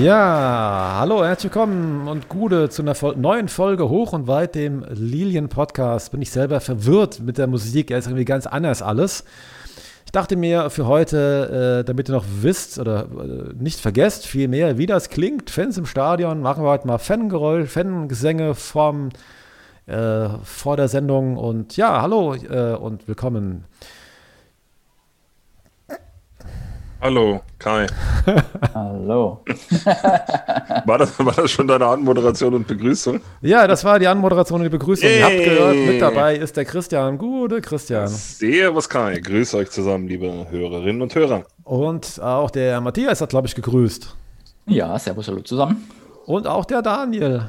Ja, hallo, herzlich willkommen und Gute zu einer neuen Folge Hoch und Weit, dem Lilien-Podcast. Bin ich selber verwirrt mit der Musik, er ist irgendwie ganz anders alles. Ich dachte mir für heute, äh, damit ihr noch wisst oder äh, nicht vergesst, vielmehr, wie das klingt, Fans im Stadion, machen wir heute mal Fangeräusch, Fangesänge vorm, äh, vor der Sendung und ja, hallo äh, und willkommen. Hallo, Kai. Hallo. war, das, war das schon deine Anmoderation und Begrüßung? Ja, das war die Anmoderation und die Begrüßung. Hey. Ihr habt gehört, mit dabei ist der Christian. Gute Christian. Servus Kai. Grüß euch zusammen, liebe Hörerinnen und Hörer. Und auch der Matthias hat, glaube ich, gegrüßt. Ja, servus, hallo zusammen. Und auch der Daniel.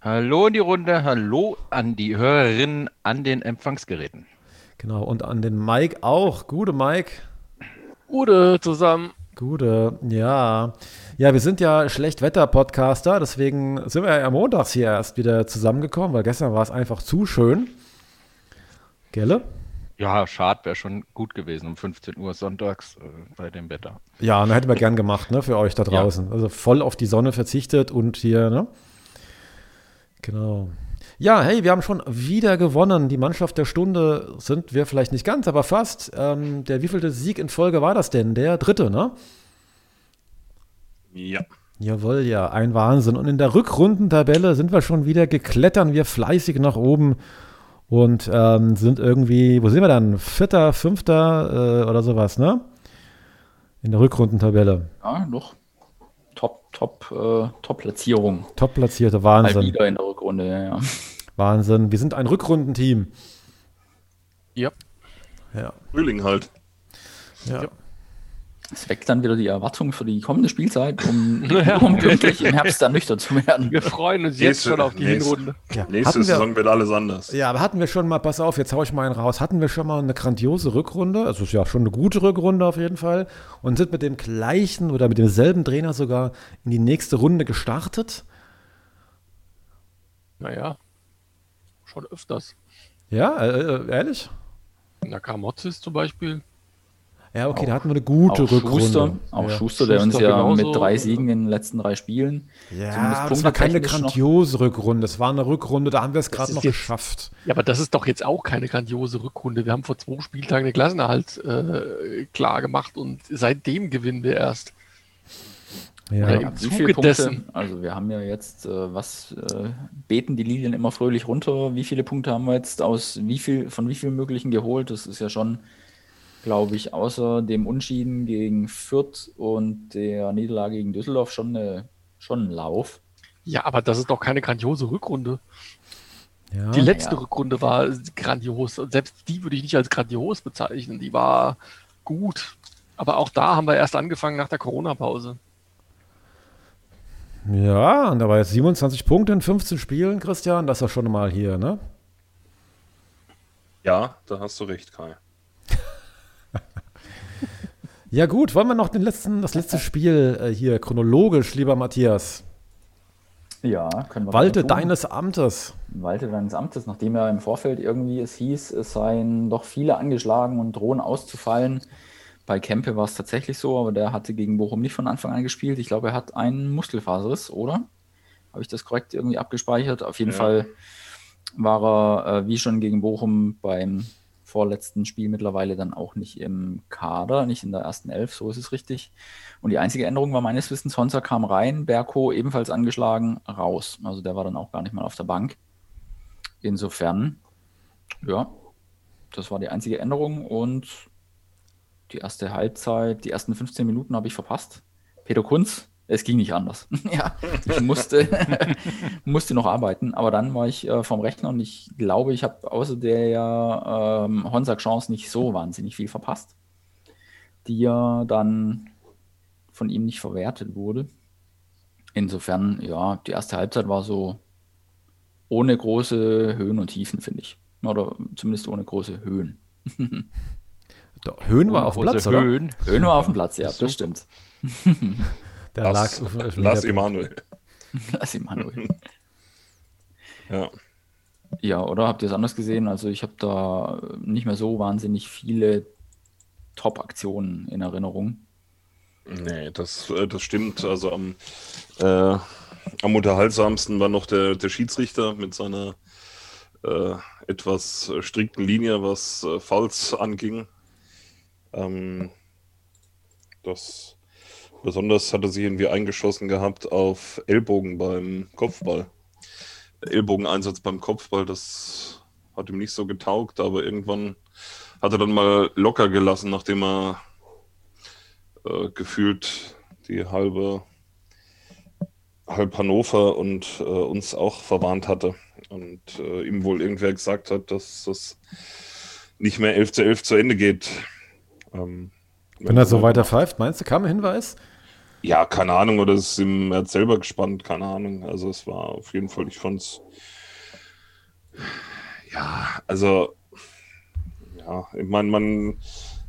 Hallo in die Runde, hallo an die Hörerinnen an den Empfangsgeräten. Genau, und an den Mike auch. Gute Mike. Gute zusammen. Gute, ja. Ja, wir sind ja Schlechtwetter-Podcaster, deswegen sind wir ja montags hier erst wieder zusammengekommen, weil gestern war es einfach zu schön. Gelle? Ja, schade, wäre schon gut gewesen um 15 Uhr sonntags äh, bei dem Wetter. Ja, und hätten wir gern gemacht, ne, für euch da draußen. Ja. Also voll auf die Sonne verzichtet und hier, ne? Genau. Ja, hey, wir haben schon wieder gewonnen. Die Mannschaft der Stunde sind wir vielleicht nicht ganz, aber fast. Ähm, der wievielte Sieg in Folge war das denn? Der dritte, ne? Ja. Jawohl, ja, ein Wahnsinn. Und in der Rückrundentabelle sind wir schon wieder, geklettern wir fleißig nach oben und ähm, sind irgendwie, wo sind wir dann? Vierter, fünfter äh, oder sowas, ne? In der Rückrundentabelle. Ja, doch. Top, top, äh, Top-Platzierung. Top-platzierte, Wahnsinn. Mal wieder in der Rückrunde, ja, ja. Wahnsinn. Wir sind ein Rückrundenteam. Ja. Ja. Frühling halt. Ja. Es weckt dann wieder die Erwartung für die kommende Spielzeit, um, ja. um pünktlich im Herbst dann nüchtern zu werden. Wir freuen uns jetzt schon auf die nächste, Hinrunde. Ja. Nächste wir, Saison wird alles anders. Ja, aber hatten wir schon mal, pass auf, jetzt haue ich mal einen raus, hatten wir schon mal eine grandiose Rückrunde, also ist ja schon eine gute Rückrunde auf jeden Fall, und sind mit dem gleichen oder mit demselben Trainer sogar in die nächste Runde gestartet. Naja, schon öfters. Ja, äh, äh ehrlich? Na, Kamotzis zum Beispiel. Ja, okay, auch, da hatten wir eine gute auch Rückrunde. Schuster, auch ja. Schuster, der uns ja genauso. mit drei Siegen in den letzten drei Spielen. Ja, das war keine grandiose noch. Rückrunde. Das war eine Rückrunde, da haben wir es gerade noch jetzt, geschafft. Ja, aber das ist doch jetzt auch keine grandiose Rückrunde. Wir haben vor zwei Spieltagen den Klassenerhalt äh, klar gemacht und seitdem gewinnen wir erst. Ja. Oder im Zuge dessen. Also wir haben ja jetzt, äh, was äh, beten die Lilien immer fröhlich runter? Wie viele Punkte haben wir jetzt aus wie viel, von wie vielen möglichen geholt? Das ist ja schon, glaube ich, außer dem Unschieden gegen Fürth und der Niederlage gegen Düsseldorf schon, eine, schon ein Lauf. Ja, aber das ist doch keine grandiose Rückrunde. Ja. Die letzte ja. Rückrunde war grandios. Selbst die würde ich nicht als grandios bezeichnen. Die war gut. Aber auch da haben wir erst angefangen nach der Corona-Pause. Ja, und da war jetzt 27 Punkte in 15 Spielen, Christian. Das ist ja schon mal hier, ne? Ja, da hast du recht, Kai. ja, gut, wollen wir noch den letzten, das letzte Spiel äh, hier chronologisch, lieber Matthias? Ja, können wir. Walte deines Amtes. Walte deines Amtes, nachdem ja im Vorfeld irgendwie es hieß, es seien doch viele angeschlagen und drohen auszufallen. Bei Kempe war es tatsächlich so, aber der hatte gegen Bochum nicht von Anfang an gespielt. Ich glaube, er hat einen Muskelfaserriss, oder? Habe ich das korrekt irgendwie abgespeichert? Auf jeden ja. Fall war er, äh, wie schon gegen Bochum, beim vorletzten Spiel mittlerweile dann auch nicht im Kader, nicht in der ersten Elf, so ist es richtig. Und die einzige Änderung war meines Wissens, Honza kam rein, Berko ebenfalls angeschlagen, raus. Also der war dann auch gar nicht mal auf der Bank. Insofern, ja, das war die einzige Änderung und die erste Halbzeit, die ersten 15 Minuten habe ich verpasst. Peter Kunz, es ging nicht anders. ja, ich musste, musste noch arbeiten, aber dann war ich äh, vom Rechner und ich glaube, ich habe außer der ähm, Honsack-Chance nicht so wahnsinnig viel verpasst, die ja dann von ihm nicht verwertet wurde. Insofern, ja, die erste Halbzeit war so ohne große Höhen und Tiefen, finde ich. Oder zumindest ohne große Höhen. Höhen war auf dem Platz, Höhen. oder? Höhen war auf dem Platz, ja, das stimmt. Der Lass, lag Lass Emanuel. Lass Emanuel. ja. Ja, oder habt ihr es anders gesehen? Also ich habe da nicht mehr so wahnsinnig viele Top-Aktionen in Erinnerung. Nee, das, äh, das stimmt. Also am, äh, am unterhaltsamsten war noch der, der Schiedsrichter mit seiner äh, etwas strikten Linie, was äh, Fouls anging. Ähm, das besonders hat er sich irgendwie eingeschossen gehabt auf Ellbogen beim Kopfball. Ellbogeneinsatz beim Kopfball, das hat ihm nicht so getaugt, aber irgendwann hat er dann mal locker gelassen, nachdem er äh, gefühlt die halbe halb Hannover und äh, uns auch verwarnt hatte. Und äh, ihm wohl irgendwer gesagt hat, dass das nicht mehr 11 zu 11 zu Ende geht. Ähm, wenn, wenn er so weiter pfeift, meinst du, kam ein Hinweis? Ja, keine Ahnung, oder ist ihm, er hat selber gespannt, keine Ahnung. Also es war auf jeden Fall, ich fand es, ja, also, ja, ich meine, man,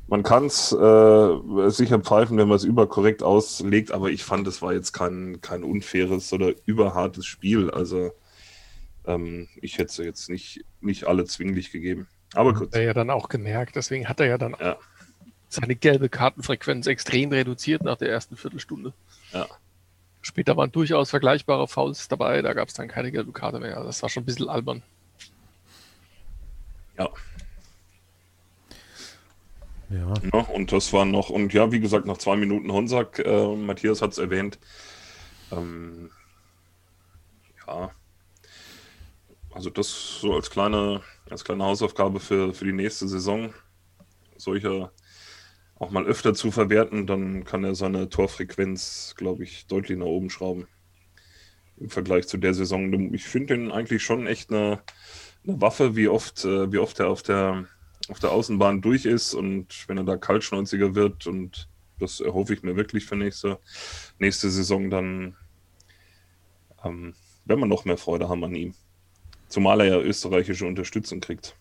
man kann es äh, sicher pfeifen, wenn man es überkorrekt auslegt, aber ich fand, es war jetzt kein, kein unfaires oder überhartes Spiel. Also ähm, ich hätte es jetzt nicht, nicht alle zwinglich gegeben. Aber gut. Hat er ja dann auch gemerkt, deswegen hat er ja dann ja seine gelbe Kartenfrequenz extrem reduziert nach der ersten Viertelstunde. Ja. Später waren durchaus vergleichbare Fouls dabei, da gab es dann keine gelbe Karte mehr. Das war schon ein bisschen albern. Ja. Ja. ja. Und das war noch, und ja, wie gesagt, nach zwei Minuten Honsack, äh, Matthias hat es erwähnt. Ähm, ja. Also das so als kleine, als kleine Hausaufgabe für, für die nächste Saison. Solcher auch mal öfter zu verwerten, dann kann er seine Torfrequenz, glaube ich, deutlich nach oben schrauben. Im Vergleich zu der Saison. Ich finde ihn eigentlich schon echt eine, eine Waffe, wie oft, äh, wie oft er auf der, auf der Außenbahn durch ist und wenn er da kaltschnäuziger wird und das erhoffe ich mir wirklich für nächste, nächste Saison, dann ähm, werden wir noch mehr Freude haben an ihm. Zumal er ja österreichische Unterstützung kriegt.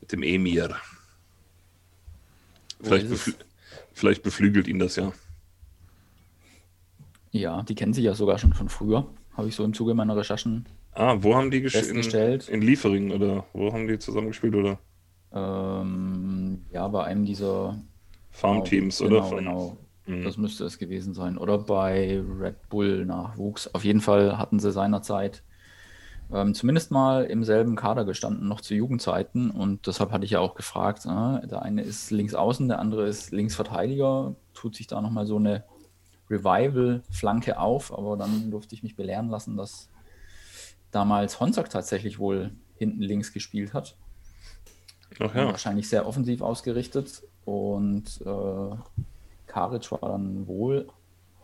Mit dem Emir. Vielleicht, beflü vielleicht beflügelt ihn das ja. Ja, die kennen sich ja sogar schon von früher. Habe ich so im Zuge meiner Recherchen Ah, wo haben die festgestellt? In, in Liefering oder wo haben die zusammengespielt oder? Ähm, ja, bei einem dieser Farmteams genau, oder? Von, genau, mhm. das müsste es gewesen sein. Oder bei Red Bull Nachwuchs. Auf jeden Fall hatten sie seinerzeit ähm, zumindest mal im selben Kader gestanden, noch zu Jugendzeiten. Und deshalb hatte ich ja auch gefragt, äh, der eine ist links außen, der andere ist Linksverteidiger. Tut sich da nochmal so eine Revival-Flanke auf, aber dann durfte ich mich belehren lassen, dass damals Honsack tatsächlich wohl hinten links gespielt hat. Ach ja. Wahrscheinlich sehr offensiv ausgerichtet und äh, Karic war dann wohl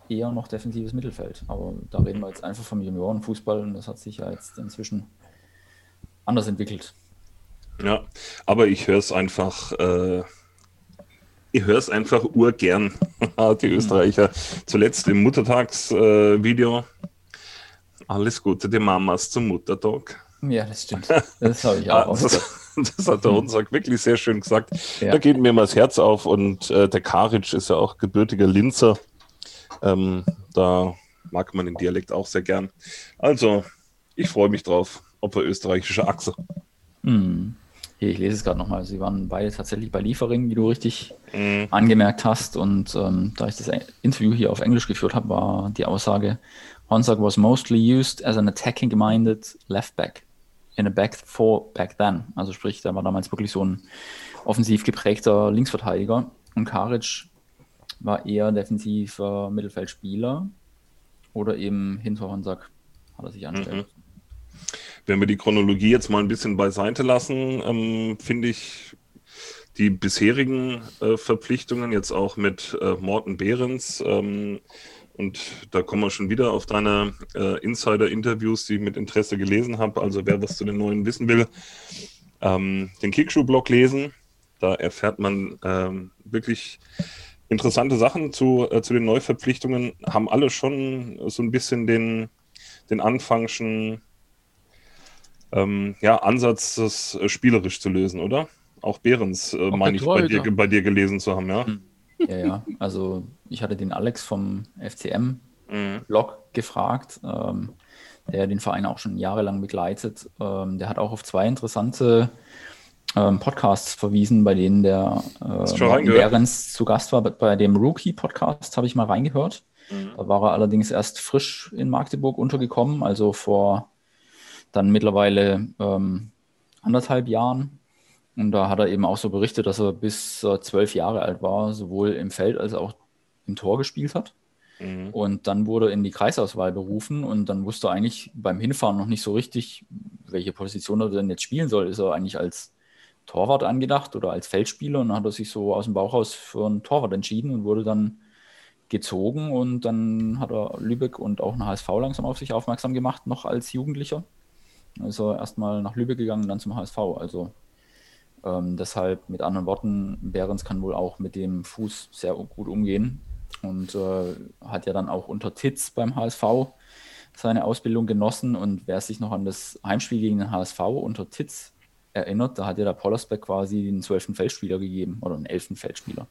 eher noch defensives Mittelfeld. Aber da reden wir jetzt einfach vom Juniorenfußball und das hat sich ja jetzt inzwischen anders entwickelt. Ja, aber ich höre es einfach, äh, ich höre es einfach urgern, die Österreicher. Zuletzt im Muttertagsvideo. Äh, Alles Gute, die Mamas zum Muttertag. Ja, das stimmt. Das habe ich auch. das, das, hat der Unsack wirklich sehr schön gesagt. Ja. Da geht mir mal das Herz auf und äh, der Karic ist ja auch gebürtiger Linzer. Ähm, da mag man den Dialekt auch sehr gern. Also, ich freue mich drauf. Opfer österreichische Achse. Hm. Hier, ich lese es gerade nochmal. Sie waren beide tatsächlich bei Liefering, wie du richtig mhm. angemerkt hast. Und ähm, da ich das Interview hier auf Englisch geführt habe, war die Aussage, Honsack was mostly used as an attacking-minded left back in a back four back then. Also sprich, der war damals wirklich so ein offensiv geprägter Linksverteidiger. Und Karic war eher defensiver Mittelfeldspieler oder eben hinter Honsack hat er sich angestellt. Mhm. Wenn wir die Chronologie jetzt mal ein bisschen beiseite lassen, ähm, finde ich die bisherigen äh, Verpflichtungen jetzt auch mit äh, Morten Behrens ähm, und da kommen wir schon wieder auf deine äh, Insider-Interviews, die ich mit Interesse gelesen habe. Also wer was zu den neuen wissen will, ähm, den Kickschuh-Blog lesen. Da erfährt man ähm, wirklich interessante Sachen zu, äh, zu den Neuverpflichtungen. Haben alle schon so ein bisschen den, den Anfangschen ähm, ja, Ansatz, das äh, spielerisch zu lösen, oder? Auch Behrens, äh, meine ich, bei dir, bei dir, gelesen zu haben, ja? Hm. Ja, ja. Also ich hatte den Alex vom FCM-Blog mhm. gefragt, ähm, der den Verein auch schon jahrelang begleitet. Ähm, der hat auch auf zwei interessante ähm, Podcasts verwiesen, bei denen der äh, Behrens zu Gast war. Bei dem Rookie-Podcast habe ich mal reingehört. Mhm. Da war er allerdings erst frisch in Magdeburg untergekommen, also vor dann mittlerweile ähm, anderthalb Jahren. Und da hat er eben auch so berichtet, dass er bis äh, zwölf Jahre alt war, sowohl im Feld als auch im Tor gespielt hat. Mhm. Und dann wurde er in die Kreisauswahl berufen und dann wusste er eigentlich beim Hinfahren noch nicht so richtig, welche Position er denn jetzt spielen soll. Ist er eigentlich als Torwart angedacht oder als Feldspieler und dann hat er sich so aus dem Bauch raus für einen Torwart entschieden und wurde dann gezogen und dann hat er Lübeck und auch nach HSV langsam auf sich aufmerksam gemacht, noch als Jugendlicher. Er erstmal nach Lübeck gegangen dann zum HSV. Also ähm, deshalb mit anderen Worten, Behrens kann wohl auch mit dem Fuß sehr gut umgehen und äh, hat ja dann auch unter Titz beim HSV seine Ausbildung genossen. Und wer sich noch an das Heimspiel gegen den HSV unter Titz erinnert, da hat ja der Pollersbeck quasi den zwölften Feldspieler gegeben oder einen elften Feldspieler.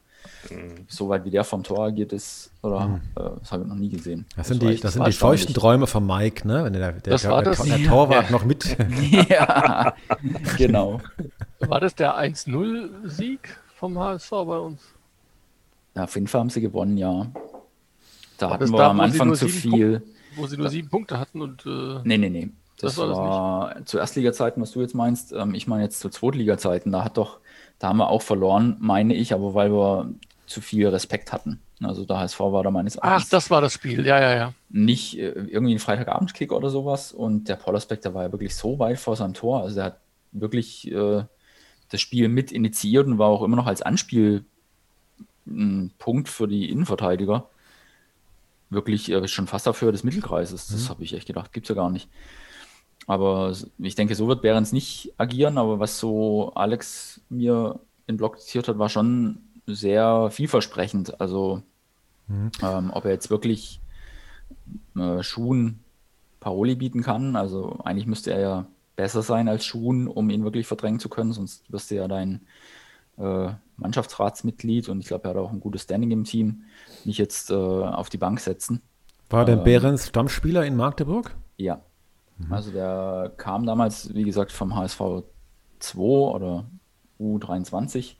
Mhm. Soweit wie der vom Tor agiert ist, oder mhm. äh, das habe ich noch nie gesehen. Das, das sind die, das sind die feuchten Träume von Mike, ne? Wenn der, der, das der, war das, der, der Torwart ja. noch mit. ja, genau. War das der 1-0-Sieg vom HSV bei uns? Ja, auf jeden Fall haben sie gewonnen, ja. Da hatten wir da, am Anfang zu viel. Punkte, wo sie nur sieben Punkte hatten und. Äh, nee, nee, nee. Das, das war, war das zu Erstliga-Zeiten, was du jetzt meinst. Ähm, ich meine jetzt zu Zweitliga-Zeiten. Da hat doch, da haben wir auch verloren, meine ich, aber weil wir zu viel Respekt hatten. Also der HSV war da meines Erachtens. Ach, das war das Spiel, ja, ja, ja. Nicht äh, irgendwie ein Freitagabendkick oder sowas. Und der Pollersbeck, der war ja wirklich so weit vor seinem Tor. Also der hat wirklich äh, das Spiel mit initiiert und war auch immer noch als Anspielpunkt für die Innenverteidiger. Wirklich äh, schon fast Höhe des Mittelkreises. Das mhm. habe ich echt gedacht, gibt es ja gar nicht. Aber ich denke, so wird Behrens nicht agieren. Aber was so Alex mir in Blog zitiert hat, war schon sehr vielversprechend. Also, mhm. ähm, ob er jetzt wirklich äh, Schuhen Paroli bieten kann. Also, eigentlich müsste er ja besser sein als Schuhen, um ihn wirklich verdrängen zu können. Sonst wirst du ja dein äh, Mannschaftsratsmitglied und ich glaube, er hat auch ein gutes Standing im Team, nicht jetzt äh, auf die Bank setzen. War der ähm, Behrens Stammspieler in Magdeburg? Ja, Mhm. Also der kam damals, wie gesagt, vom HSV 2 oder U23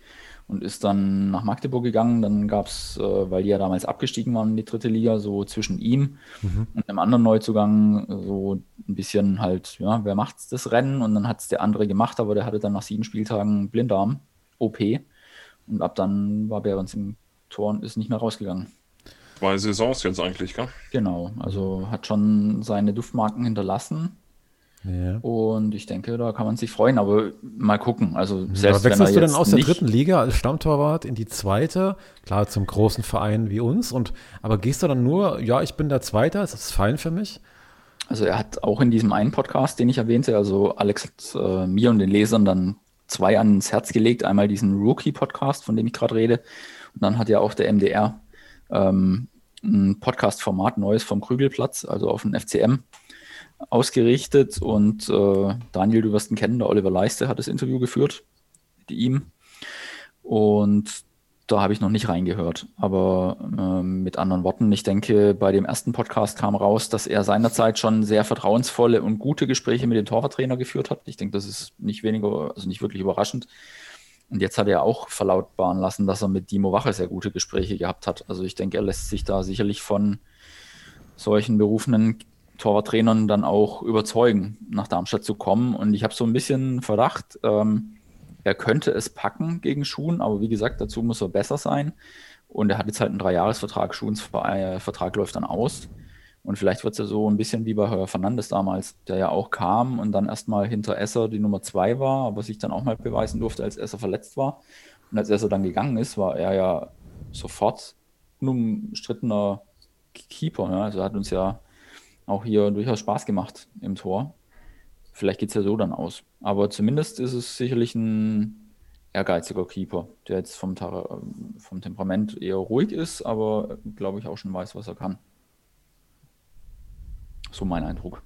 und ist dann nach Magdeburg gegangen. Dann gab es, äh, weil die ja damals abgestiegen waren in die dritte Liga, so zwischen ihm mhm. und einem anderen Neuzugang so ein bisschen halt, ja, wer macht das Rennen? Und dann hat es der andere gemacht, aber der hatte dann nach sieben Spieltagen Blindarm, OP. Und ab dann war Behrens im Tor und ist nicht mehr rausgegangen zwei Saisons jetzt eigentlich, gell? Genau, also hat schon seine Duftmarken hinterlassen. Ja. Und ich denke, da kann man sich freuen, aber mal gucken. Also selbst aber wechselst du denn aus der dritten Liga als Stammtorwart in die zweite? Klar, zum großen Verein wie uns. Und aber gehst du dann nur, ja, ich bin der Zweite, ist das fein für mich? Also er hat auch in diesem einen Podcast, den ich erwähnte, also Alex hat äh, mir und den Lesern dann zwei ans Herz gelegt. Einmal diesen Rookie-Podcast, von dem ich gerade rede. Und dann hat ja auch der MDR ähm, ein Podcast-Format Neues vom Krügelplatz, also auf den FCM ausgerichtet. Und äh, Daniel, du wirst ihn kennen, der Oliver Leiste hat das Interview geführt mit ihm. Und da habe ich noch nicht reingehört. Aber äh, mit anderen Worten, ich denke, bei dem ersten Podcast kam raus, dass er seinerzeit schon sehr vertrauensvolle und gute Gespräche mit dem Torwarttrainer geführt hat. Ich denke, das ist nicht weniger, also nicht wirklich überraschend. Und jetzt hat er auch verlautbaren lassen, dass er mit Dimo Wache sehr gute Gespräche gehabt hat. Also ich denke, er lässt sich da sicherlich von solchen berufenen Torwarttrainern dann auch überzeugen, nach Darmstadt zu kommen. Und ich habe so ein bisschen Verdacht, ähm, er könnte es packen gegen Schuhen, aber wie gesagt, dazu muss er besser sein. Und er hat jetzt halt einen Dreijahresvertrag, Schuhens Vertrag läuft dann aus. Und vielleicht wird es ja so ein bisschen wie bei Herr Fernandes damals, der ja auch kam und dann erstmal hinter Esser die Nummer zwei war, aber sich dann auch mal beweisen durfte, als Esser verletzt war. Und als Esser dann gegangen ist, war er ja sofort unumstrittener Keeper. Ja? Also hat uns ja auch hier durchaus Spaß gemacht im Tor. Vielleicht geht es ja so dann aus. Aber zumindest ist es sicherlich ein ehrgeiziger Keeper, der jetzt vom, vom Temperament eher ruhig ist, aber glaube ich auch schon weiß, was er kann. So mein Eindruck.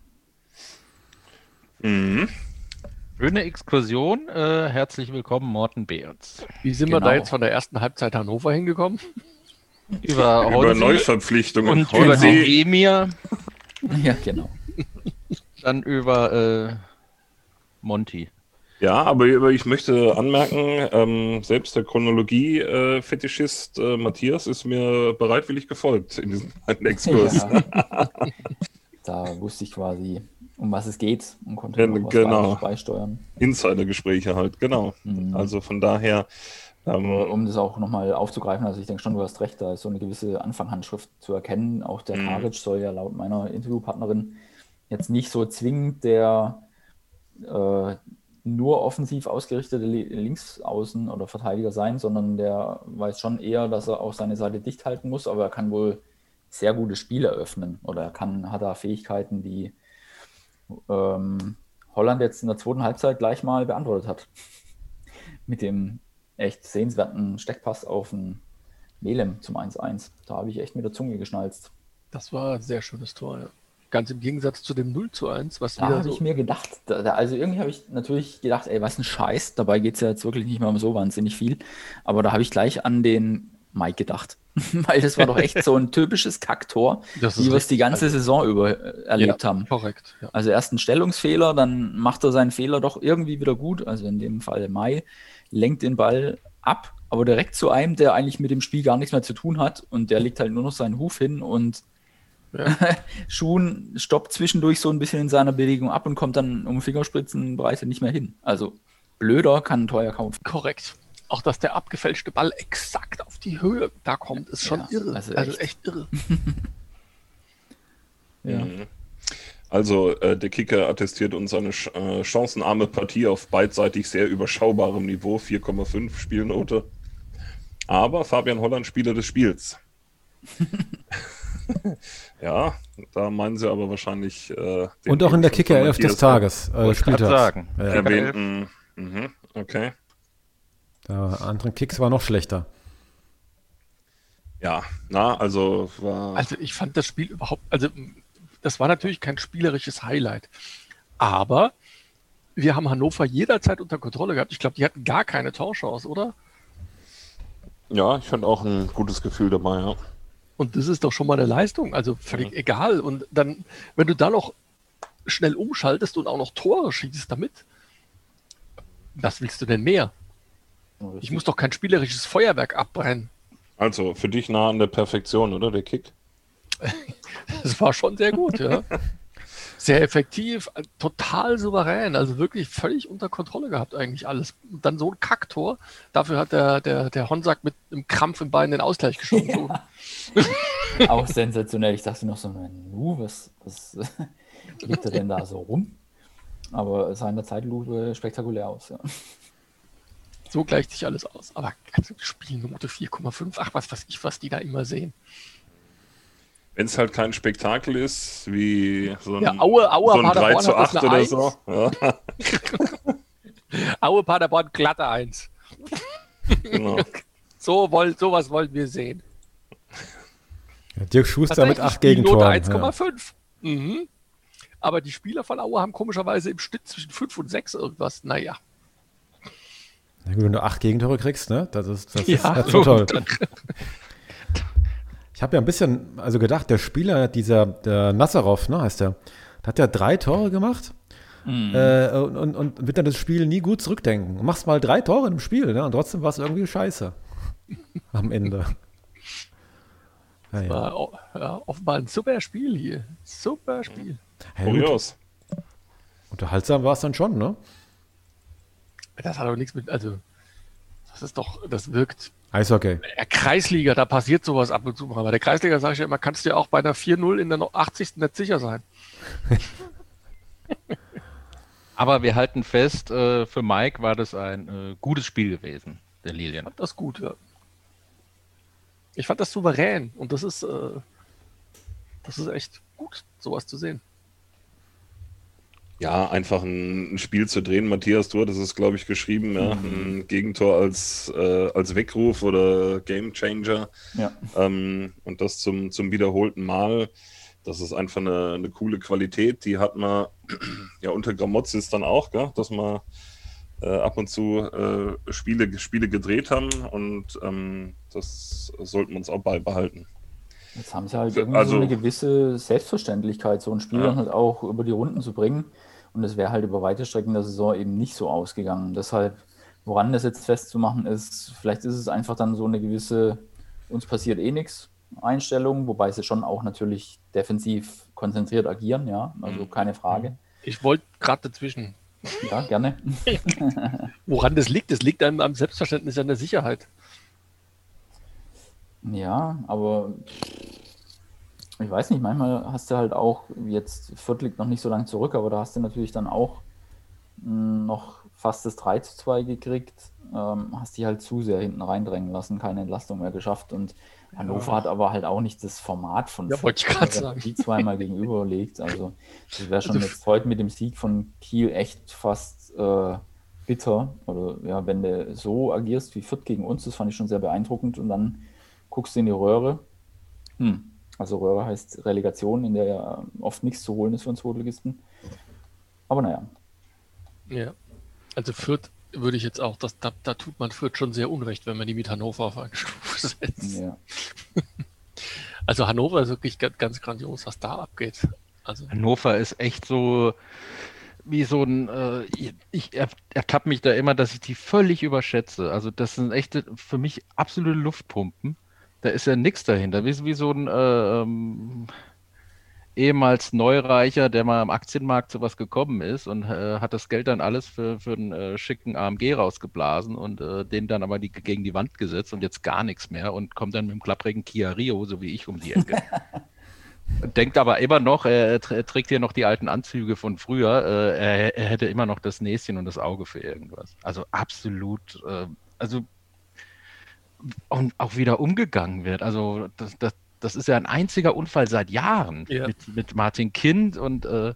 Mhm. Schöne Exkursion. Äh, herzlich willkommen, Morten Behrens. Wie sind genau. wir da genau. jetzt von der ersten Halbzeit Hannover hingekommen? Über, über Neuverpflichtungen. Und über die Emir. Ja, genau. Dann über äh, Monty. Ja, aber ich möchte anmerken, ähm, selbst der Chronologie-Fetischist äh, äh, Matthias ist mir bereitwillig gefolgt in diesem Exkurs. Ja. da wusste ich quasi, um was es geht und konnte ja, genau. beisteuern. Insider-Gespräche halt, genau. Mhm. Also von daher. Ähm, um das auch nochmal aufzugreifen, also ich denke schon, du hast recht, da ist so eine gewisse Anfanghandschrift zu erkennen. Auch der mhm. Karic soll ja laut meiner Interviewpartnerin jetzt nicht so zwingend der äh, nur offensiv ausgerichtete Linksaußen oder Verteidiger sein, sondern der weiß schon eher, dass er auch seine Seite dicht halten muss, aber er kann wohl sehr gute Spiele eröffnen oder er kann, hat da Fähigkeiten, die ähm, Holland jetzt in der zweiten Halbzeit gleich mal beantwortet hat. Mit dem echt sehenswerten Steckpass auf den Melem zum 1-1. Da habe ich echt mit der Zunge geschnalzt. Das war ein sehr schönes Tor, ja. Ganz im Gegensatz zu dem 0 zu 1, was da habe so ich mir gedacht, da, da, also irgendwie habe ich natürlich gedacht, ey, was ein Scheiß. Dabei geht es ja jetzt wirklich nicht mehr um so wahnsinnig viel. Aber da habe ich gleich an den Mike gedacht. Weil das war doch echt so ein typisches Kacktor, wie wir es die ganze also, Saison über äh, erlebt ja, haben. Korrekt. Ja. Also erst ein Stellungsfehler, dann macht er seinen Fehler doch irgendwie wieder gut. Also in dem Fall Mai lenkt den Ball ab, aber direkt zu einem, der eigentlich mit dem Spiel gar nichts mehr zu tun hat und der legt halt nur noch seinen Huf hin und ja. Schuhen stoppt zwischendurch so ein bisschen in seiner Bewegung ab und kommt dann um Fingerspritzenbreite nicht mehr hin. Also blöder kann ein teuer kaufen. Korrekt. Auch dass der abgefälschte Ball exakt auf die Höhe da kommt, ist schon ja, irre. Also, also echt. echt, irre. ja. Mhm. Also äh, der Kicker attestiert uns eine ch äh, chancenarme Partie auf beidseitig sehr überschaubarem Niveau, 4,5 Spielnote. Aber Fabian Holland Spieler des Spiels. ja, da meinen sie aber wahrscheinlich. Äh, Und auch in der Kicker 11 des Tages. Äh, Spieltags. sagen. Ja. Erwähnten. Mhm, okay. Der andere Kicks war noch schlechter. Ja, na, also war. Also ich fand das Spiel überhaupt, also das war natürlich kein spielerisches Highlight. Aber wir haben Hannover jederzeit unter Kontrolle gehabt. Ich glaube, die hatten gar keine Torchance, oder? Ja, ich fand auch ein gutes Gefühl dabei, ja. Und das ist doch schon mal eine Leistung, also völlig ja. egal. Und dann, wenn du da noch schnell umschaltest und auch noch Tore schießt damit, was willst du denn mehr? Ich muss doch kein spielerisches Feuerwerk abbrennen. Also für dich nah an der Perfektion, oder der Kick? das war schon sehr gut, ja. Sehr effektiv, total souverän, also wirklich völlig unter Kontrolle gehabt eigentlich alles. Und dann so ein Kacktor, dafür hat der, der, der Honsack mit einem Krampf im Bein den Ausgleich geschossen. Ja. Auch sensationell. Ich dachte noch so, nu, was, was liegt er denn da so rum? Aber es sah in der Zeitlupe spektakulär aus, ja. So gleicht sich alles aus. Aber also Spielnote 4,5, ach was weiß ich, was die da immer sehen. Wenn es halt kein Spektakel ist, wie so ein, ja, Aue, Aue, so ein 3 zu 8 oder 1. so. Ja. Aue Paderborn glatte 1. Genau. so wollen, sowas wollen wir sehen. Ja, Dirk Schuster mit 8 Gegentoren. 1,5. Ja. Mhm. Aber die Spieler von Aue haben komischerweise im Schnitt zwischen 5 und 6 irgendwas. Naja. Na gut, wenn du 8 Gegentore kriegst, ne? Das ist, das ja, ist so toll. Ich habe ja ein bisschen, also gedacht, der Spieler, dieser der Nazarov, ne, heißt der, der hat ja drei Tore gemacht mhm. äh, und, und, und, wird dann das Spiel nie gut zurückdenken. Du machst mal drei Tore im Spiel, ne, und trotzdem war es irgendwie scheiße am Ende. Ja, ja. War ja, offenbar ein super Spiel hier. Super Spiel. Kurios. Unterhaltsam war es dann schon, ne? Das hat aber nichts mit, also, das ist doch, das wirkt Eishockey. Der Kreisliga, da passiert sowas ab und zu mal. Aber der Kreisliga, sage ich ja immer, kannst du ja auch bei einer 4-0 in der 80. nicht sicher sein. Aber wir halten fest, äh, für Mike war das ein äh, gutes Spiel gewesen, der Lilien. Ich fand das gut, ja. Ich fand das souverän und das ist, äh, das ist echt gut, sowas zu sehen ja, einfach ein, Spiel zu drehen. Matthias, du hattest es, glaube ich, geschrieben, ja, mhm. ein Gegentor als, äh, als Weckruf oder Game Changer. Ja. Ähm, und das zum, zum wiederholten Mal. Das ist einfach eine, eine coole Qualität. Die hat man ja unter Gramozis dann auch, gell? dass man äh, ab und zu äh, Spiele, Spiele gedreht haben und ähm, das sollten wir uns auch beibehalten. Jetzt haben sie halt irgendwie also, so eine gewisse Selbstverständlichkeit, so ein Spiel ja. dann halt auch über die Runden zu bringen. Und es wäre halt über weite Strecken der Saison eben nicht so ausgegangen. Deshalb, woran das jetzt festzumachen ist, vielleicht ist es einfach dann so eine gewisse, uns passiert eh nichts Einstellung, wobei sie schon auch natürlich defensiv konzentriert agieren, ja, also mhm. keine Frage. Ich wollte gerade dazwischen. Ja, gerne. Woran das liegt? Das liegt einem am Selbstverständnis an der Sicherheit. Ja, aber ich weiß nicht, manchmal hast du halt auch, jetzt Fürth liegt noch nicht so lange zurück, aber da hast du natürlich dann auch hm, noch fast das 3 zu 2 gekriegt, ähm, hast die halt zu sehr hinten reindrängen lassen, keine Entlastung mehr geschafft und Hannover ja. hat aber halt auch nicht das Format von ja, sagen. die zweimal gegenüberlegt. Also das wäre schon also, jetzt heute mit dem Sieg von Kiel echt fast äh, bitter. Oder ja, wenn du so agierst wie Fürth gegen uns, das fand ich schon sehr beeindruckend und dann guckst du in die Röhre. Hm. Also Röhre heißt Relegation, in der ja oft nichts zu holen ist für uns Zweitligisten. Aber naja. Ja. Also Fürth würde ich jetzt auch, das, da, da tut man Fürth schon sehr unrecht, wenn man die mit Hannover auf eine Stufe setzt. Ja. Also Hannover ist wirklich ganz, ganz grandios, was da abgeht. Also Hannover ist echt so wie so ein, äh, ich ertappe mich da immer, dass ich die völlig überschätze. Also das sind echte, für mich absolute Luftpumpen. Da ist ja nichts dahinter. Wie, wie so ein äh, ähm, ehemals Neureicher, der mal am Aktienmarkt zu was gekommen ist und äh, hat das Geld dann alles für, für einen äh, schicken AMG rausgeblasen und äh, den dann aber die, gegen die Wand gesetzt und jetzt gar nichts mehr und kommt dann mit dem klapprigen Kia Rio, so wie ich, um die Ecke. Denkt aber immer noch, er, trägt hier noch die alten Anzüge von früher. Äh, er, er, hätte immer noch das Näschen und das Auge für irgendwas. Also absolut, äh, also und auch wieder umgegangen wird. Also das, das, das ist ja ein einziger Unfall seit Jahren ja. mit, mit Martin Kind und äh,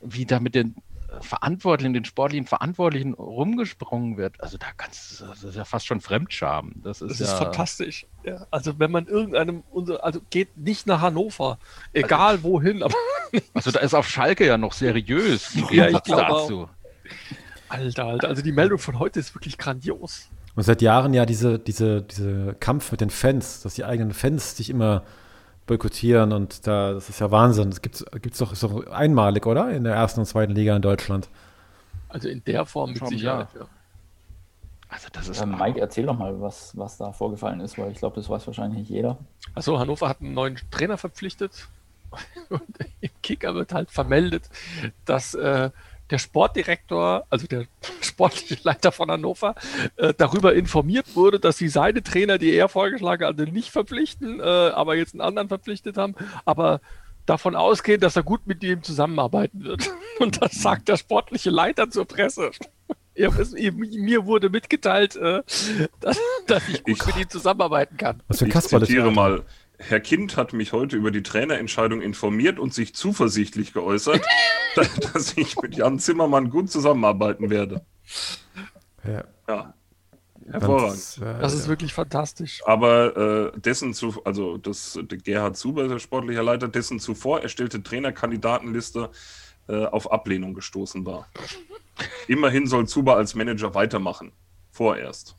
wie da mit den Verantwortlichen, den sportlichen Verantwortlichen rumgesprungen wird. Also da kannst das ist ja fast schon Fremdscham. Das ist, das ist ja, fantastisch. Ja, also wenn man irgendeinem, also geht nicht nach Hannover, egal also, wohin. Aber also da ist auf Schalke ja noch seriös. ja, ich glaube Alter, Alter, also die Meldung von heute ist wirklich grandios. Und seit Jahren ja diese, diese, diese Kampf mit den Fans, dass die eigenen Fans sich immer boykottieren und da, das ist ja Wahnsinn. Das gibt es doch, doch einmalig, oder? In der ersten und zweiten Liga in Deutschland. Also in der Form mit Sicherheit, ja. Also das ist ähm, Mike, erzähl doch mal, was, was da vorgefallen ist, weil ich glaube, das weiß wahrscheinlich nicht jeder. Achso, Hannover hat einen neuen Trainer verpflichtet und im Kicker wird halt vermeldet, dass äh, der Sportdirektor, also der sportliche Leiter von Hannover, äh, darüber informiert wurde, dass sie seine Trainer, die er vorgeschlagen hatte, nicht verpflichten, äh, aber jetzt einen anderen verpflichtet haben, aber davon ausgehen, dass er gut mit ihm zusammenarbeiten wird. Und das sagt der sportliche Leiter zur Presse. mir wurde mitgeteilt, äh, dass, dass, ich gut ich, mit ihm zusammenarbeiten kann. Was für ich zitiere mal, Herr Kind hat mich heute über die Trainerentscheidung informiert und sich zuversichtlich geäußert, dass ich mit Jan Zimmermann gut zusammenarbeiten werde. Ja. ja. Hervorragend. Das, äh, das ist ja. wirklich fantastisch. Aber äh, dessen zu, also das, der Gerhard Zuber, der sportliche Leiter, dessen zuvor erstellte Trainerkandidatenliste äh, auf Ablehnung gestoßen war. Immerhin soll Zuber als Manager weitermachen. Vorerst.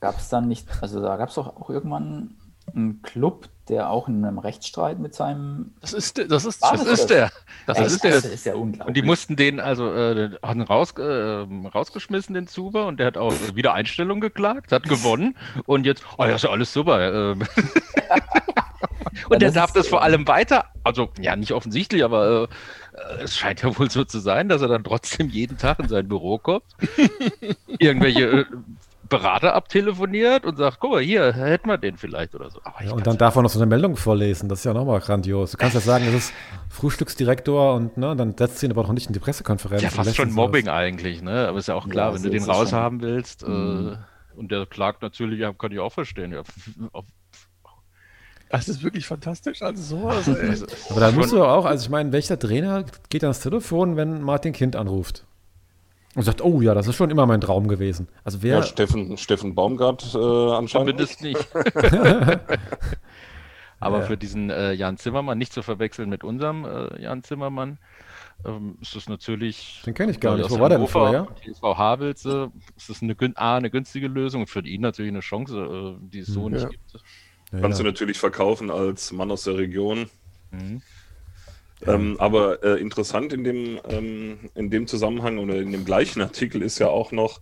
Gab es dann nicht, also da gab es doch auch irgendwann einen Club, der auch in einem Rechtsstreit mit seinem. Das ist, das ist, das ist der. Das, das ist der. Das ist ja unglaublich. Und die mussten den also äh, haben raus, äh, rausgeschmissen, den Zuber, und der hat auch wieder Einstellung geklagt, hat gewonnen. Und jetzt, oh ja, ist ja alles super. Äh. und der darf das vor allem weiter, also ja, nicht offensichtlich, aber äh, es scheint ja wohl so zu sein, dass er dann trotzdem jeden Tag in sein Büro kommt, irgendwelche äh, Berater abtelefoniert und sagt, guck mal, hier hätten wir den vielleicht oder so. Ja, und dann darf er noch so eine Meldung vorlesen. Das ist ja nochmal grandios. Du kannst ja sagen, das ist Frühstücksdirektor und ne, dann setzt ihn aber auch nicht in die Pressekonferenz. Ja, fast schon Mobbing das. eigentlich, ne? Aber ist ja auch klar, ja, wenn du den raushaben willst äh, mhm. äh, und der klagt natürlich, ja, kann ich auch verstehen. Ja, das ist wirklich fantastisch. Also sowas. Ey. Aber da musst du auch, also ich meine, welcher Trainer geht ans Telefon, wenn Martin Kind anruft? Und sagt, oh ja, das ist schon immer mein Traum gewesen. Also wer. Ja, Steffen, Steffen Baumgart äh, anscheinend. Zumindest nicht. Aber ja. für diesen äh, Jan Zimmermann, nicht zu verwechseln mit unserem äh, Jan Zimmermann, ähm, ist das natürlich. Den kenne ich gar nicht. Wo war der denn vorher? Frau Havelse, ist das eine, A, eine günstige Lösung für ihn natürlich eine Chance, äh, die es so ja. nicht gibt. Ja, Kannst du natürlich verkaufen als Mann aus der Region. Mhm. Ähm, aber äh, interessant in dem, ähm, in dem Zusammenhang oder in dem gleichen Artikel ist ja auch noch,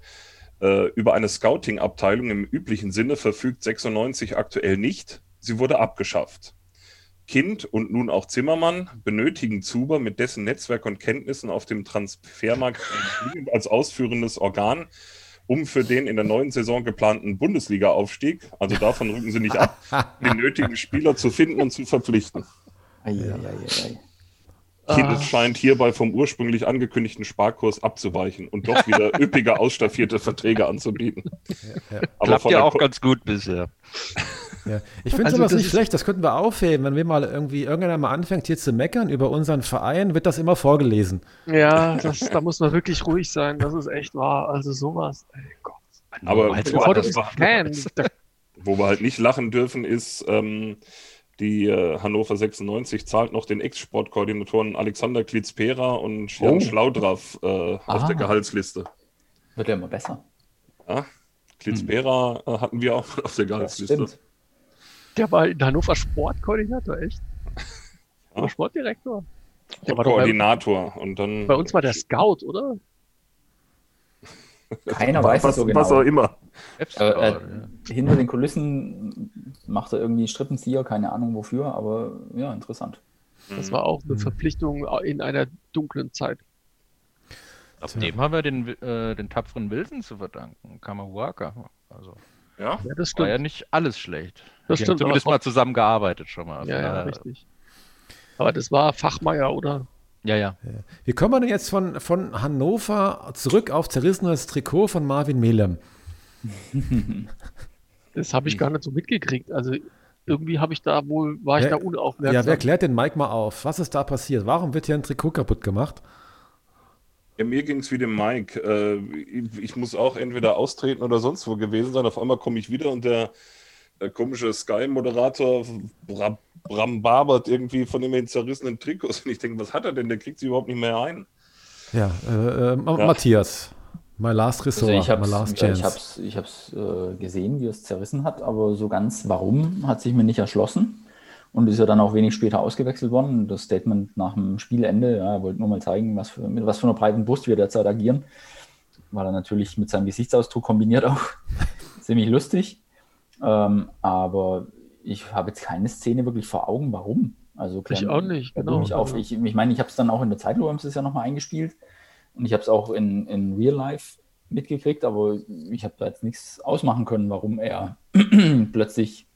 äh, über eine Scouting-Abteilung im üblichen Sinne verfügt 96 aktuell nicht. Sie wurde abgeschafft. Kind und nun auch Zimmermann benötigen Zuber mit dessen Netzwerk und Kenntnissen auf dem Transfermarkt als ausführendes Organ, um für den in der neuen Saison geplanten Bundesliga-Aufstieg, also davon rücken sie nicht ab, den nötigen Spieler zu finden und zu verpflichten. Ei, ei, ei, Kienes ah. scheint hierbei vom ursprünglich angekündigten Sparkurs abzuweichen und doch wieder üppige ausstaffierte Verträge anzubieten. Ja, ja. Klappt ja auch ganz gut bisher. Ja. Ich finde also sowas nicht schlecht, das könnten wir aufheben. Wenn wir mal irgendwie irgendeiner mal anfängt hier zu meckern über unseren Verein, wird das immer vorgelesen. Ja, das, da muss man wirklich ruhig sein, das ist echt wahr. Also sowas, ey Gott. Aber als wo, das Fan. wo wir halt nicht lachen dürfen, ist, ähm, die äh, Hannover 96 zahlt noch den Ex-Sportkoordinatoren Alexander Klitzpera und Jan oh. Schlaudraff äh, auf der Gehaltsliste. Wird ja immer besser. Ja, Klitzpera hm. hatten wir auch auf der Gehaltsliste. Der war in Hannover Sportkoordinator, echt? Ja. Sportdirektor? Der war Koordinator. Bei, und dann, bei uns war der Scout, oder? Keiner weiß was, so genau. Was auch immer. Äh, äh, hinter den Kulissen macht er irgendwie Strippenzieher, keine Ahnung wofür, aber ja, interessant. Das war auch eine mhm. Verpflichtung in einer dunklen Zeit. Auf dem haben wir den, äh, den tapferen Wilson zu verdanken, Kamahuaka. Also, ja? ja, das stimmt. War ja nicht alles schlecht. Das Die stimmt. zumindest mal zusammengearbeitet schon mal. Also, ja, ja, richtig. Aber das war Fachmeier, oder? Ja, ja. Wie kommen wir denn jetzt von, von Hannover zurück auf zerrissenes Trikot von Marvin Melem? Das habe ich gar nicht so mitgekriegt. Also irgendwie habe ich da wohl, war ich wer, da unaufmerksam. Ja, wer klärt den Mike mal auf? Was ist da passiert? Warum wird hier ein Trikot kaputt gemacht? Ja, mir ging es wie dem Mike. Äh, ich muss auch entweder austreten oder sonst wo gewesen sein. Auf einmal komme ich wieder und der, der komische Sky-Moderator brambabert irgendwie von den zerrissenen Trikots. Und ich denke, was hat er denn? Der kriegt sie überhaupt nicht mehr ein. Ja, äh, äh, ja. Matthias. My last resort, also ich my last chance. Ich habe es ich hab's, äh, gesehen, wie es zerrissen hat, aber so ganz warum hat sich mir nicht erschlossen und ist ja dann auch wenig später ausgewechselt worden. Das Statement nach dem Spielende, ja, er wollte nur mal zeigen, was für, mit was für einer breiten Brust wir derzeit agieren. War dann natürlich mit seinem Gesichtsausdruck kombiniert auch ziemlich lustig. Ähm, aber ich habe jetzt keine Szene wirklich vor Augen, warum. Also klar, ich auch nicht, genau. Mich auf. Ich, ich meine, ich habe es dann auch in der Zeitlupe, haben sie es ja nochmal eingespielt. Und ich habe es auch in, in Real Life mitgekriegt, aber ich habe da jetzt nichts ausmachen können, warum er plötzlich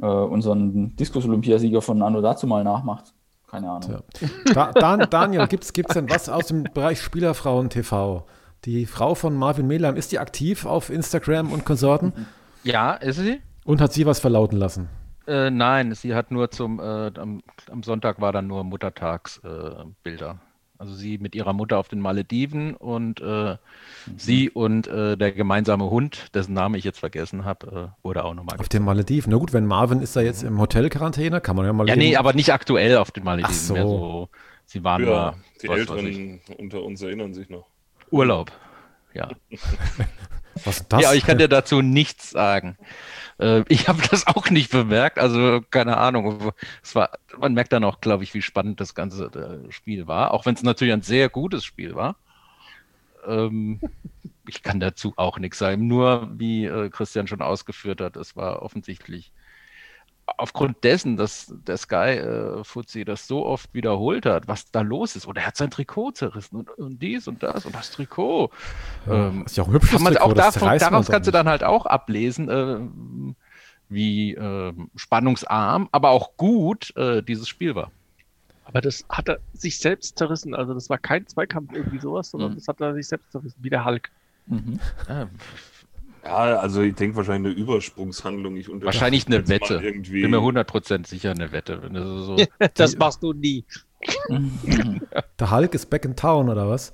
äh, unseren Diskus-Olympiasieger von Anno dazu mal nachmacht. Keine Ahnung. Da, Dan, Daniel, gibt es denn was aus dem Bereich Spielerfrauen-TV? Die Frau von Marvin Melam, ist die aktiv auf Instagram und Konsorten? Ja, ist sie. Und hat sie was verlauten lassen? Äh, nein, sie hat nur zum, äh, am, am, Sonntag war dann nur Muttertagsbilder. Äh, also sie mit ihrer Mutter auf den Malediven und äh, mhm. sie und äh, der gemeinsame Hund, dessen Name ich jetzt vergessen habe, äh, wurde auch nochmal. Auf den Malediven. Na gut, wenn Marvin ist da jetzt im Hotel-Quarantäne, kann man ja mal. Ja, nee, aber nicht aktuell auf den Malediven. Ach so. so sie waren ja, nur. Die was, Älteren was unter uns erinnern sich noch. Urlaub. Ja. was ist das? Ja, ich kann dir dazu nichts sagen. Äh, ich habe das auch nicht bemerkt, also keine Ahnung. Es war, man merkt dann auch, glaube ich, wie spannend das ganze äh, Spiel war, auch wenn es natürlich ein sehr gutes Spiel war. Ähm, ich kann dazu auch nichts sagen. Nur, wie äh, Christian schon ausgeführt hat, es war offensichtlich aufgrund dessen, dass der Sky äh, das so oft wiederholt hat, was da los ist. Oder er hat sein Trikot zerrissen und, und dies und das und das Trikot. Ja, ähm, ist ja auch hübsch. Kann man Trikot, auch davon, daraus kannst du dann halt auch ablesen, äh, wie äh, spannungsarm, aber auch gut äh, dieses Spiel war. Aber das hat er sich selbst zerrissen. Also das war kein Zweikampf irgendwie sowas, sondern mhm. das hat er sich selbst zerrissen, wie der Hulk. Mhm. Ja, ja, also ich denke wahrscheinlich eine Übersprungshandlung. Ich wahrscheinlich eine Wette. Irgendwie... Bin mir 100% sicher eine Wette. Das, so das machst du nie. der Hulk ist back in town, oder was?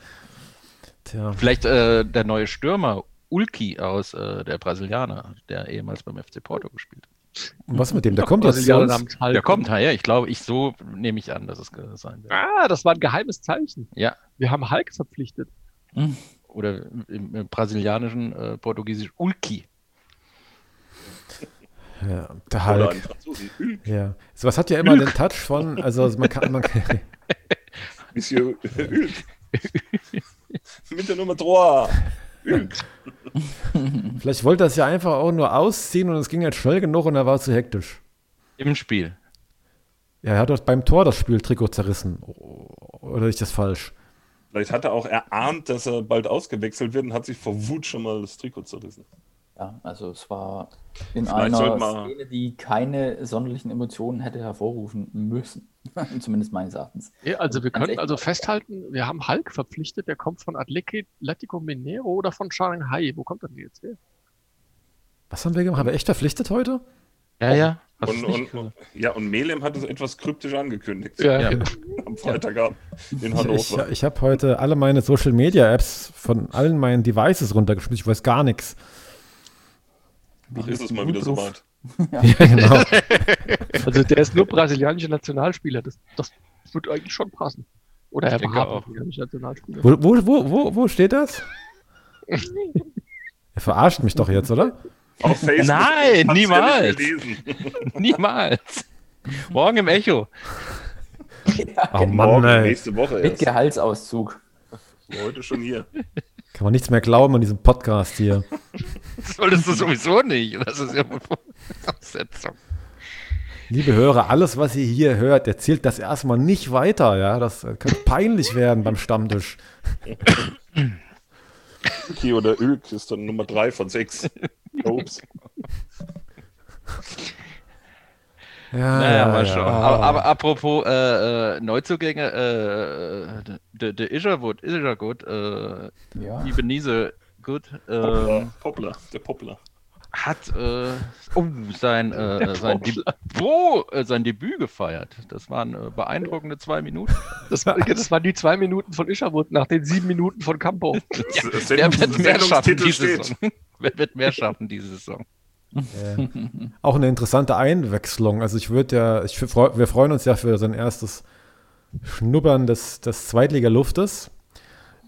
Tja. Vielleicht äh, der neue Stürmer, Ulki aus äh, der Brasilianer, der ehemals beim FC Porto gespielt hat. Und was mit dem? Der kommt jetzt Der kommt, ja, ich glaube, ich so nehme ich an, dass es sein wird. Ah, das war ein geheimes Zeichen. Ja. Wir haben Hulk verpflichtet. Oder im, im brasilianischen äh, Portugiesisch Ulki. Ja, der Hulk. Ja. So was hat ja immer den Touch von, also man kann, man, Monsieur Ülk. Mit der Nummer 3. Ülk. Vielleicht wollte er es ja einfach auch nur ausziehen und es ging jetzt schnell genug und er war zu hektisch. Im Spiel. Ja, er hat doch beim Tor das Spieltrikot zerrissen. Oder ist das falsch? Vielleicht hat er auch erahnt, dass er bald ausgewechselt wird und hat sich vor Wut schon mal das Trikot zerrissen. Ja, also es war in Vielleicht einer Szene, die keine sonderlichen Emotionen hätte hervorrufen müssen. Zumindest meines Erachtens. Ja, also wir können also festhalten, wir haben Hulk verpflichtet, der kommt von Atletico Minero oder von Shanghai. Wo kommt er denn jetzt her? Was haben wir gemacht? Haben wir echt verpflichtet heute? Ja, ja. Und, und, ja, und Melem hat es etwas kryptisch angekündigt. Ja, ja. Am Freitagabend in Hannover. Ich, ich, ich habe heute alle meine Social Media Apps von allen meinen Devices runtergeschmissen. Ich weiß gar nichts. Ach, ist es mal wieder so weit. ja. ja, genau. also der ist nur brasilianischer Nationalspieler. Das, das wird eigentlich schon passen. Oder er war Nationalspieler. Wo, wo, wo, wo, wo steht das? er verarscht mich doch jetzt, oder? Auf Facebook. Nein, niemals. niemals. Morgen im Echo. Ja, oh Mann, Morgen, ey. nächste Woche erst. Mit Gehaltsauszug. Heute schon hier. Kann man nichts mehr glauben an diesem Podcast hier. Das solltest du sowieso nicht. Das ist ja Voraussetzung. Liebe Hörer, alles, was ihr hier hört, erzählt das erstmal nicht weiter. Ja, das könnte peinlich werden beim Stammtisch. Ülki oder Ülk ist dann Nummer 3 von 6. Ups. Ja, naja, mal schauen. Ja. Aber, aber, apropos äh, äh, Neuzugänge, äh, der de Isherwood, Isherwood, äh, ja. Ebenezer Good. Äh, Poplar, der Poplar. Hat äh, oh, sein, äh, sein, De oh, äh, sein Debüt gefeiert. Das waren äh, beeindruckende zwei Minuten. Das, war, das waren die zwei Minuten von Isherwood nach den sieben Minuten von Campo. ja, wer wird mehr schaffen diese Saison? Wer wird mehr schaffen diese Saison? Ja. Auch eine interessante Einwechslung. Also ich würde ja, ich, wir freuen uns ja für sein erstes Schnuppern des, des Zweitliga-Luftes.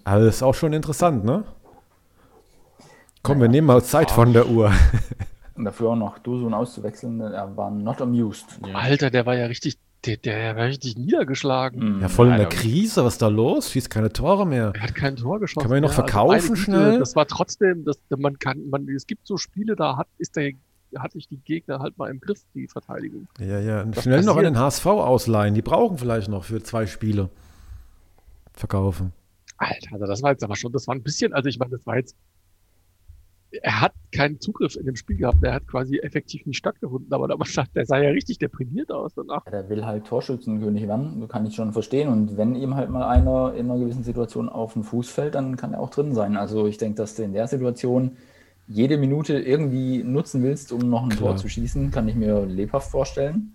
Aber das ist auch schon interessant, ne? Komm, wir nehmen mal Zeit von der Uhr. Und dafür auch noch Dusun auszuwechseln, er war not amused. Alter, der war ja richtig, der, der war richtig niedergeschlagen. Mhm. Ja, voll in der Krise, was ist da los? Schießt keine Tore mehr. Er hat kein Tor geschossen. Kann man ihn noch verkaufen also schnell? Das war trotzdem, das, man kann, man, es gibt so Spiele, da hat, ist der hatte ich die Gegner halt mal im Griff, die Verteidigung. Ja, ja. Und schnell passiert. noch an den HSV ausleihen. Die brauchen vielleicht noch für zwei Spiele. Verkaufen. Alter, also das war jetzt aber schon, das war ein bisschen, also ich meine, das war jetzt er hat keinen Zugriff in dem Spiel gehabt. Er hat quasi effektiv nicht stattgefunden. Aber der sah ja richtig deprimiert aus danach. Ja, der will halt Torschützenkönig werden. Das kann ich schon verstehen. Und wenn ihm halt mal einer in einer gewissen Situation auf den Fuß fällt, dann kann er auch drin sein. Also ich denke, dass du in der Situation jede Minute irgendwie nutzen willst, um noch ein Klar. Tor zu schießen, kann ich mir lebhaft vorstellen.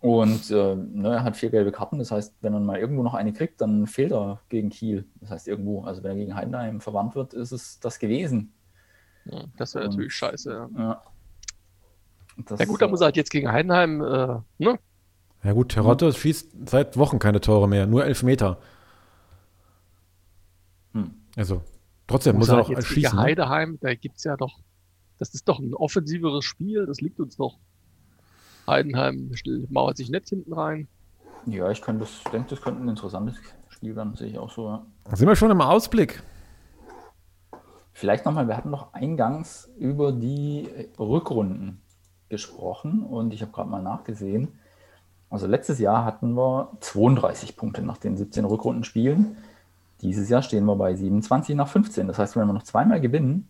Und äh, ne, er hat vier gelbe Karten. Das heißt, wenn er mal irgendwo noch eine kriegt, dann fehlt er gegen Kiel. Das heißt, irgendwo, also wenn er gegen Heidenheim verwandt wird, ist es das gewesen. Das wäre natürlich scheiße. Ja, ja. ja gut, da muss er halt jetzt gegen Heidenheim, äh, ne? Ja gut, Terotte hm. schießt seit Wochen keine Tore mehr, nur elf Meter. Hm. Also, trotzdem muss, muss er auch halt schießen. Gegen ne? Heidenheim, da gibt es ja doch, das ist doch ein offensiveres Spiel, das liegt uns doch. Heidenheim mauert sich nett hinten rein. Ja, ich denke, das könnte ein interessantes Spiel werden, sehe ich auch so. Ja. Sind wir schon im Ausblick? Vielleicht nochmal, wir hatten noch eingangs über die Rückrunden gesprochen und ich habe gerade mal nachgesehen. Also letztes Jahr hatten wir 32 Punkte nach den 17 Rückrundenspielen. Dieses Jahr stehen wir bei 27 nach 15. Das heißt, wenn wir noch zweimal gewinnen,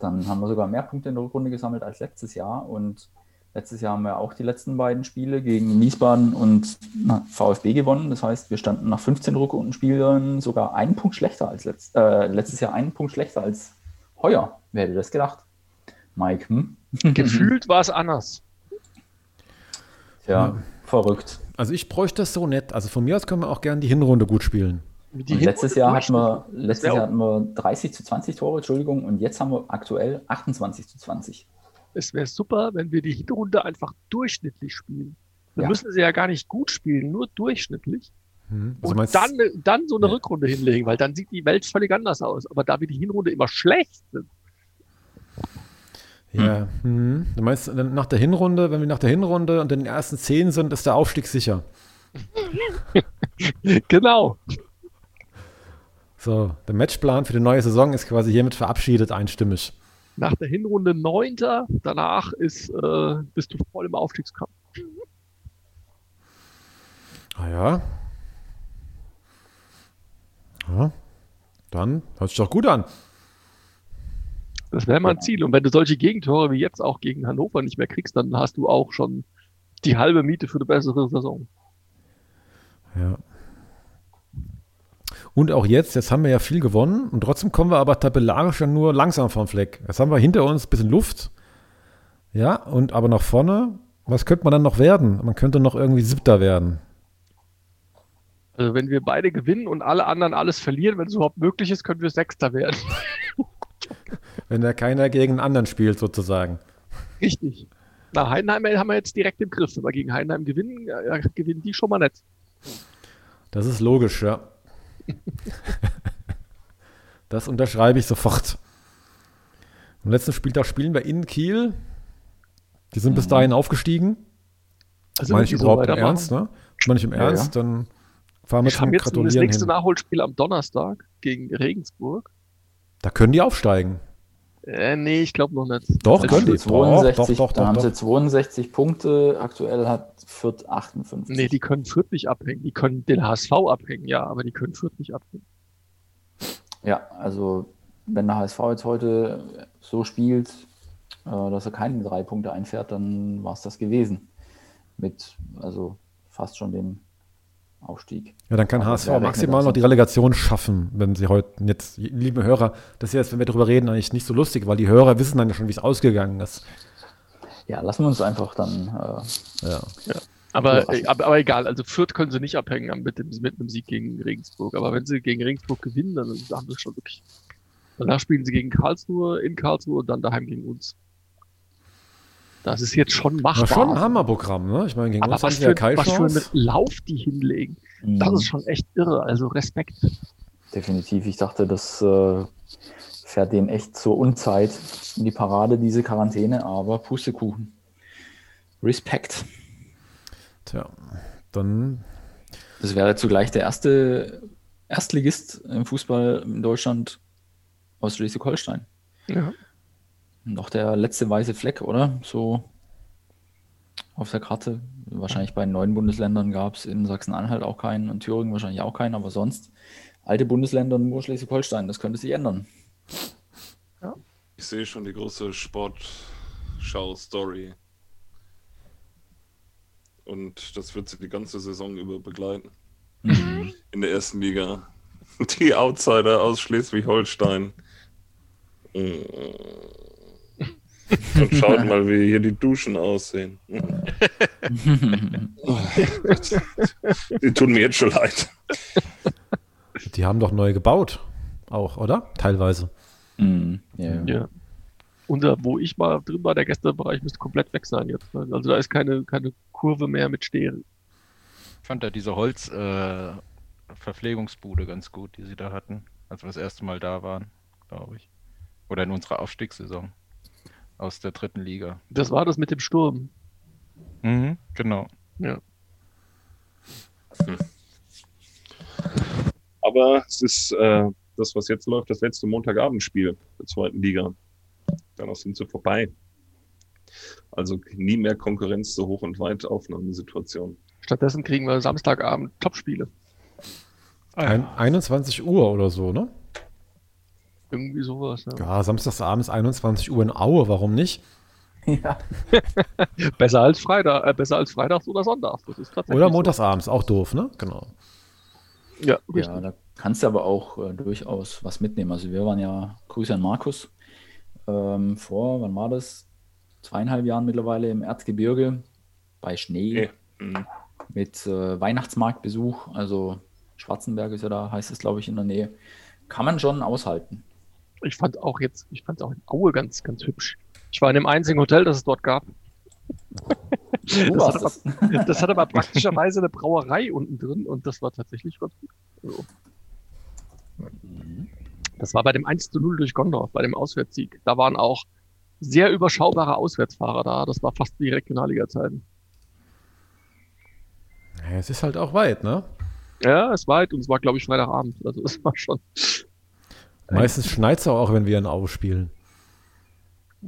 dann haben wir sogar mehr Punkte in der Rückrunde gesammelt als letztes Jahr. Und Letztes Jahr haben wir auch die letzten beiden Spiele gegen Wiesbaden und VfB gewonnen. Das heißt, wir standen nach 15 Rückrundenspielen sogar einen Punkt schlechter als letzt, äh, letztes Jahr einen Punkt schlechter als heuer. Wer hätte das gedacht? Mike, hm? Gefühlt war es anders. Tja, ja. verrückt. Also ich bräuchte das so nett. Also von mir aus können wir auch gerne die Hinrunde gut spielen. letztes Jahr hatten wir, letztes Jahr hatten wir 30 zu 20 Tore, Entschuldigung, und jetzt haben wir aktuell 28 zu 20 es wäre super, wenn wir die Hinrunde einfach durchschnittlich spielen. Wir ja. müssen sie ja gar nicht gut spielen, nur durchschnittlich. Hm. Also und dann, dann so eine ja. Rückrunde hinlegen, weil dann sieht die Welt völlig anders aus. Aber da wir die Hinrunde immer schlecht sind. Ja, hm. Hm. du meinst, nach der Hinrunde, wenn wir nach der Hinrunde und in den ersten zehn sind, ist der Aufstieg sicher. genau. So, der Matchplan für die neue Saison ist quasi hiermit verabschiedet, einstimmig. Nach der Hinrunde Neunter, danach ist, äh, bist du voll im Aufstiegskampf. Ah ja. Ja, dann hört sich doch gut an. Das wäre mein Ziel. Und wenn du solche Gegentore wie jetzt auch gegen Hannover nicht mehr kriegst, dann hast du auch schon die halbe Miete für eine bessere Saison. Ja. Und auch jetzt, jetzt haben wir ja viel gewonnen und trotzdem kommen wir aber tabellarisch ja nur langsam vom Fleck. Jetzt haben wir hinter uns ein bisschen Luft. Ja, und aber nach vorne, was könnte man dann noch werden? Man könnte noch irgendwie Siebter werden. Also wenn wir beide gewinnen und alle anderen alles verlieren, wenn es überhaupt möglich ist, können wir Sechster werden. wenn da keiner gegen einen anderen spielt, sozusagen. Richtig. Na, Heidenheim haben wir jetzt direkt im Griff. Wenn wir gegen Heidenheim gewinnen, ja, gewinnen die schon mal nicht. Das ist logisch, ja. das unterschreibe ich sofort. Am letzten Spieltag spielen wir in Kiel. Die sind mhm. bis dahin aufgestiegen. Also Meine ich überhaupt so im Ernst, ne? Meine ich im ja, Ernst, ja. dann fahren wir ich zum jetzt Gratulieren das nächste hin. Nachholspiel am Donnerstag gegen Regensburg. Da können die aufsteigen. Äh, nee, ich glaube noch nicht. Doch, also können die. 62, doch, doch, doch, da haben sie 62 Punkte, aktuell hat Fürth 58. Nee, die können Fürth nicht abhängen. Die können den HSV abhängen, ja, aber die können Fürth nicht abhängen. Ja, also wenn der HSV jetzt heute so spielt, äh, dass er keine drei Punkte einfährt, dann war es das gewesen. Mit also fast schon dem Aufstieg. Ja, dann kann Aber HSV maximal noch die Relegation schaffen, wenn sie heute jetzt, liebe Hörer, das ist jetzt, wenn wir darüber reden, eigentlich nicht so lustig, weil die Hörer wissen dann ja schon, wie es ausgegangen ist. Ja, lassen wir uns einfach dann. Äh, ja. ja. Aber, aber, aber, egal, also Fürth können sie nicht abhängen mit, dem, mit einem Sieg gegen Regensburg. Aber wenn sie gegen Regensburg gewinnen, dann haben sie schon wirklich. Danach spielen sie gegen Karlsruhe, in Karlsruhe und dann daheim gegen uns. Das ist jetzt schon machbar. Das schon ein Hammerprogramm, ne? Ich meine, gegen Aber uns was, für, ja was für einen Lauf die hinlegen, mhm. das ist schon echt irre. Also Respekt. Definitiv. Ich dachte, das äh, fährt denen echt zur Unzeit in die Parade, diese Quarantäne, aber Pustekuchen. Respekt. Tja, dann. Das wäre zugleich der erste Erstligist im Fußball in Deutschland aus Schleswig-Holstein. Ja. Noch der letzte weiße Fleck, oder? So auf der Karte. Wahrscheinlich bei neuen Bundesländern gab es in Sachsen-Anhalt auch keinen und Thüringen wahrscheinlich auch keinen, aber sonst alte Bundesländer nur Schleswig-Holstein. Das könnte sich ändern. Ja. Ich sehe schon die große Sportschau-Story. Und das wird sie die ganze Saison über begleiten. Mhm. In der ersten Liga. Die Outsider aus Schleswig-Holstein. Mhm. Und schaut mal, wie hier die Duschen aussehen. die tun mir jetzt schon leid. Die haben doch neu gebaut. Auch, oder? Teilweise. Mm, yeah. Ja. Und da, wo ich mal drin war, der Gästebereich müsste komplett weg sein jetzt. Also da ist keine, keine Kurve mehr mit Stehen. Ich fand da diese Holz-Verpflegungsbude äh, ganz gut, die sie da hatten, als wir das erste Mal da waren, glaube ich. Oder in unserer Aufstiegssaison aus der dritten Liga. Das war das mit dem Sturm. Mhm, genau. Ja. Hm. Aber es ist äh, das, was jetzt läuft, das letzte Montagabendspiel der zweiten Liga. Danach sind sie vorbei. Also nie mehr Konkurrenz so hoch und weit Aufnahmesituation. Stattdessen kriegen wir Samstagabend Topspiele. Ein, 21 Uhr oder so, ne? Irgendwie sowas. Ja, ja samstagsabends 21 Uhr in Aue, warum nicht? Ja. besser als Freitag, äh, besser als Freitags oder Sonntags. oder montagsabends, so. auch doof, ne? Genau. Ja, ja, da kannst du aber auch äh, durchaus was mitnehmen. Also wir waren ja, Grüße an Markus, ähm, vor, wann war das? Zweieinhalb Jahren mittlerweile im Erzgebirge bei Schnee okay. mhm. mit äh, Weihnachtsmarktbesuch. Also Schwarzenberg ist ja da, heißt es glaube ich in der Nähe. Kann man schon aushalten ich fand auch jetzt, ich fand auch in Aue ganz, ganz hübsch. Ich war in dem einzigen Hotel, das es dort gab. das, hat aber, das hat aber praktischerweise eine Brauerei unten drin und das war tatsächlich ganz gut. Also, das war bei dem 1 zu 0 durch Gondorf, bei dem Auswärtssieg. Da waren auch sehr überschaubare Auswärtsfahrer da. Das war fast wie Regionalliga-Zeiten. Ja, es ist halt auch weit, ne? Ja, es war weit und es war, glaube ich, Freitagabend. Also es war schon. Meistens schneit es auch, wenn wir in Au spielen.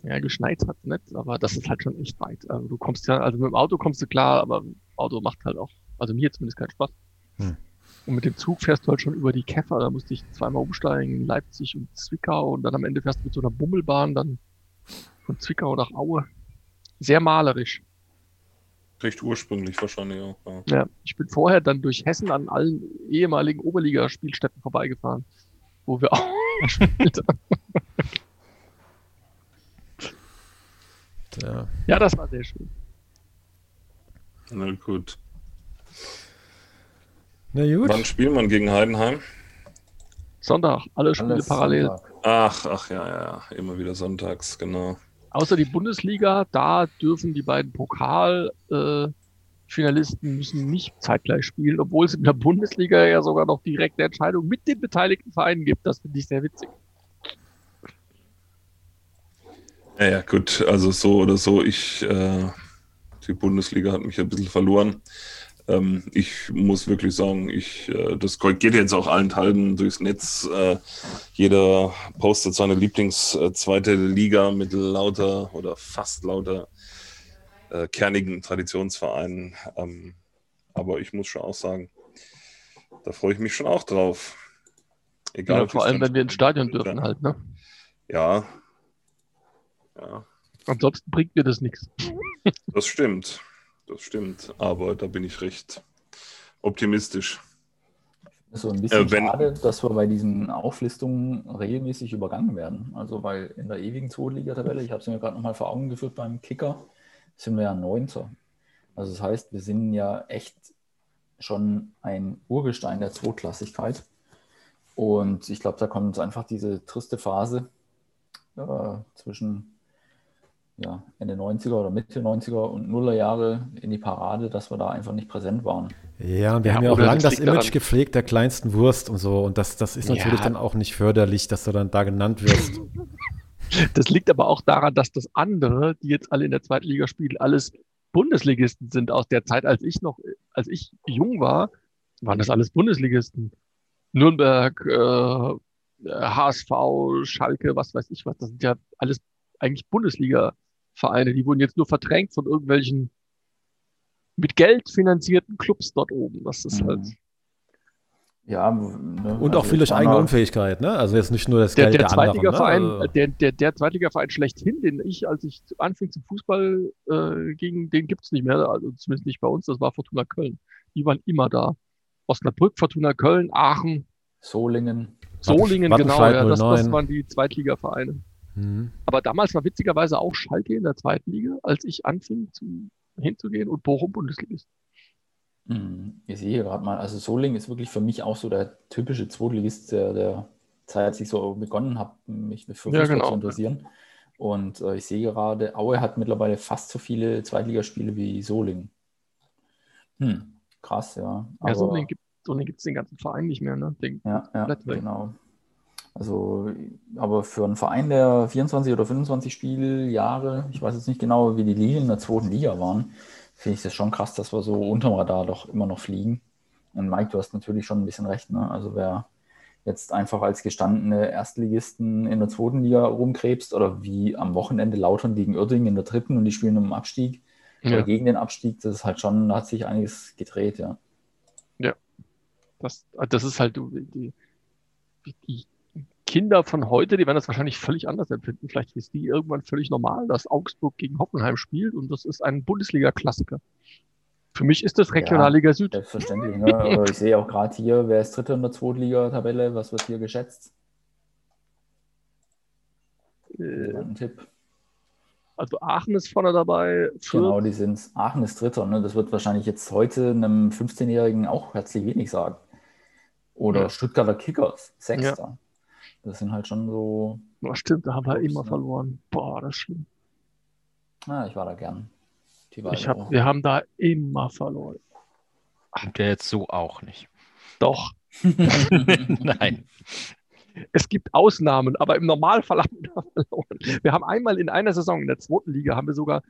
Ja, geschneit hat es nicht, aber das ist halt schon echt weit. Also du kommst ja, also mit dem Auto kommst du klar, aber Auto macht halt auch, also mir zumindest keinen Spaß. Hm. Und mit dem Zug fährst du halt schon über die Käfer, da musste ich zweimal umsteigen, in Leipzig und Zwickau und dann am Ende fährst du mit so einer Bummelbahn dann von Zwickau nach Aue. Sehr malerisch. Recht ursprünglich wahrscheinlich auch. Ja. ja, ich bin vorher dann durch Hessen an allen ehemaligen Oberligaspielstätten vorbeigefahren, wo wir auch. Ja. ja, das war sehr schön. Na gut. Na gut. Wann spielt man gegen Heidenheim? Sonntag, alle Spiele Alles parallel. Sonntag. Ach, ach ja, ja, immer wieder sonntags, genau. Außer die Bundesliga, da dürfen die beiden Pokalfinalisten äh, müssen nicht zeitgleich spielen, obwohl es in der Bundesliga ja sogar noch direkte Entscheidungen mit den beteiligten Vereinen gibt. Das finde ich sehr witzig. Ja, ja, gut, also so oder so, ich, äh, die Bundesliga hat mich ein bisschen verloren. Ähm, ich muss wirklich sagen, ich, äh, das geht jetzt auch allenthalben durchs Netz. Äh, jeder postet seine Lieblings äh, Liga mit lauter oder fast lauter äh, kernigen Traditionsvereinen. Ähm, aber ich muss schon auch sagen, da freue ich mich schon auch drauf. Egal, ja, vor allem, wenn wir ins Stadion dürfen, halt, ne? Ja, ja. Ansonsten bringt mir das nichts. Das stimmt. Das stimmt. Aber da bin ich recht optimistisch. So ein bisschen äh, wenn, schade, dass wir bei diesen Auflistungen regelmäßig übergangen werden. Also, weil in der ewigen Zweitliga-Tabelle, ich habe es mir gerade nochmal vor Augen geführt beim Kicker, sind wir ja Neunter. Also, das heißt, wir sind ja echt schon ein Urgestein der Zweitklassigkeit. Und ich glaube, da kommt uns einfach diese triste Phase äh, zwischen ja, Ende 90er oder Mitte 90er und Nuller Jahre in die Parade, dass wir da einfach nicht präsent waren. Ja, und wir ja, haben ja auch lange das Image daran. gepflegt der kleinsten Wurst und so. Und das, das ist natürlich ja. dann auch nicht förderlich, dass du dann da genannt wirst. Das liegt aber auch daran, dass das andere, die jetzt alle in der zweiten Liga spielen, alles Bundesligisten sind aus der Zeit, als ich noch, als ich jung war, waren das alles Bundesligisten. Nürnberg, äh, HSV, Schalke, was weiß ich was. Das sind ja alles eigentlich Bundesliga Vereine, die wurden jetzt nur verdrängt von irgendwelchen mit Geld finanzierten Clubs dort oben. Das ist halt. Ja, ne, und auch also viel durch eigene Unfähigkeit, ne? Also jetzt nicht nur das der, Geld der, der Zweitliga-Verein, ne? Also der, der, der Zweitliga-Verein schlechthin, den ich, als ich anfing zum Fußball äh, ging, den gibt es nicht mehr, also zumindest nicht bei uns, das war Fortuna Köln. Die waren immer da. Osnabrück, Fortuna Köln, Aachen. Solingen. Solingen, genau, ja, das, das waren die Zweitliga-Vereine. Mhm. Aber damals war witzigerweise auch Schalke in der zweiten Liga, als ich anfing zu, hinzugehen und Bochum Bundesligist. Mhm. Ich sehe gerade mal, also Soling ist wirklich für mich auch so der typische Zweitligist, der, der Zeit, als ich so begonnen habe, mich für Fußball ja, genau. zu interessieren. Und äh, ich sehe gerade, Aue hat mittlerweile fast so viele Zweitligaspiele wie Soling. Hm, krass, ja. Aber, ja, Soling gibt es den ganzen Verein nicht mehr, ne? Den ja, ja genau. Also, aber für einen Verein, der 24 oder 25 Spieljahre, ich weiß jetzt nicht genau, wie die Linien in der zweiten Liga waren, finde ich das schon krass, dass wir so unterm Radar doch immer noch fliegen. Und Mike, du hast natürlich schon ein bisschen recht. Ne? Also, wer jetzt einfach als gestandene Erstligisten in der zweiten Liga rumkrebst oder wie am Wochenende Lautern gegen Uerdingen in der dritten und die spielen um Abstieg ja. oder gegen den Abstieg, das ist halt schon, da hat sich einiges gedreht, ja. Ja, das, das ist halt die, die Kinder von heute, die werden das wahrscheinlich völlig anders empfinden. Vielleicht ist die irgendwann völlig normal, dass Augsburg gegen Hoffenheim spielt und das ist ein Bundesliga-Klassiker. Für mich ist das Regionalliga ja, Süd. Selbstverständlich. Ne? Aber ich sehe auch gerade hier, wer ist Dritter in der Zweitliga-Tabelle? Was wird hier geschätzt? Äh, ein Tipp. Also Aachen ist vorne dabei. Genau, die sind Aachen ist Dritter. Ne? Das wird wahrscheinlich jetzt heute einem 15-Jährigen auch herzlich wenig sagen. Oder ja. Stuttgarter Kickers, Sechster. Ja. Das sind halt schon so. Boah, stimmt, da haben wir immer ne? verloren. Boah, das ist schlimm. Ah, ich war da gern. War ich hab, wir haben da immer verloren. Habt ihr jetzt so auch nicht? Doch. Nein. Es gibt Ausnahmen, aber im Normalfall haben wir da verloren. Wir haben einmal in einer Saison in der zweiten Liga haben wir sogar,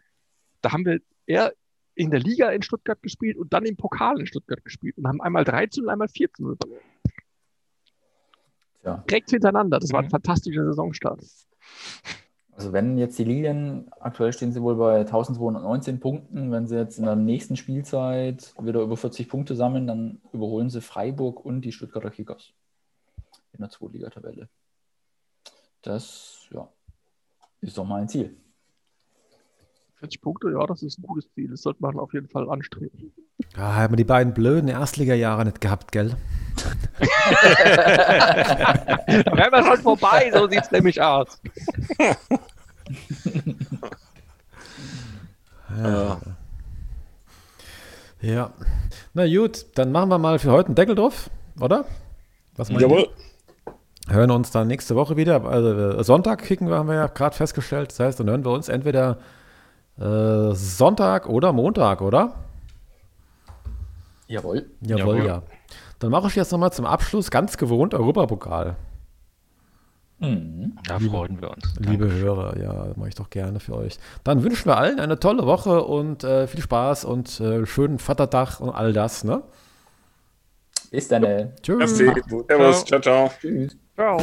da haben wir eher in der Liga in Stuttgart gespielt und dann im Pokal in Stuttgart gespielt und haben einmal 13 und einmal 14 verloren. Ja. Direkt hintereinander. Das war ein mhm. fantastischer Saisonstart. Also wenn jetzt die Lilien, aktuell stehen sie wohl bei 1219 Punkten, wenn sie jetzt in der nächsten Spielzeit wieder über 40 Punkte sammeln, dann überholen sie Freiburg und die Stuttgarter Kickers in der Zweitligatabelle. Das ja, ist doch mal ein Ziel. 40 Punkte, ja, das ist ein gutes Ziel. Das sollte man auf jeden Fall anstreben. Ja, haben wir die beiden blöden Erstliga-Jahre nicht gehabt, gell? da wären wir schon vorbei, so sieht es nämlich aus. ja. ja. Na gut, dann machen wir mal für heute einen Deckel drauf, oder? Was Jawohl. Hören uns dann nächste Woche wieder. Also äh, Sonntag kicken wir, haben wir ja gerade festgestellt. Das heißt, dann hören wir uns entweder äh, Sonntag oder Montag, oder? Jawohl. Jawohl, Jawohl. ja. Dann mache ich jetzt nochmal zum Abschluss ganz gewohnt Europapokal. Mhm. Da freuen wir uns. Liebe Dankeschön. Hörer, ja, mache ich doch gerne für euch. Dann wünschen wir allen eine tolle Woche und äh, viel Spaß und äh, schönen Vatertag und all das, ne? Bis dann. Tschüss. Servus. Ciao, ciao. Tschüss. Ciao.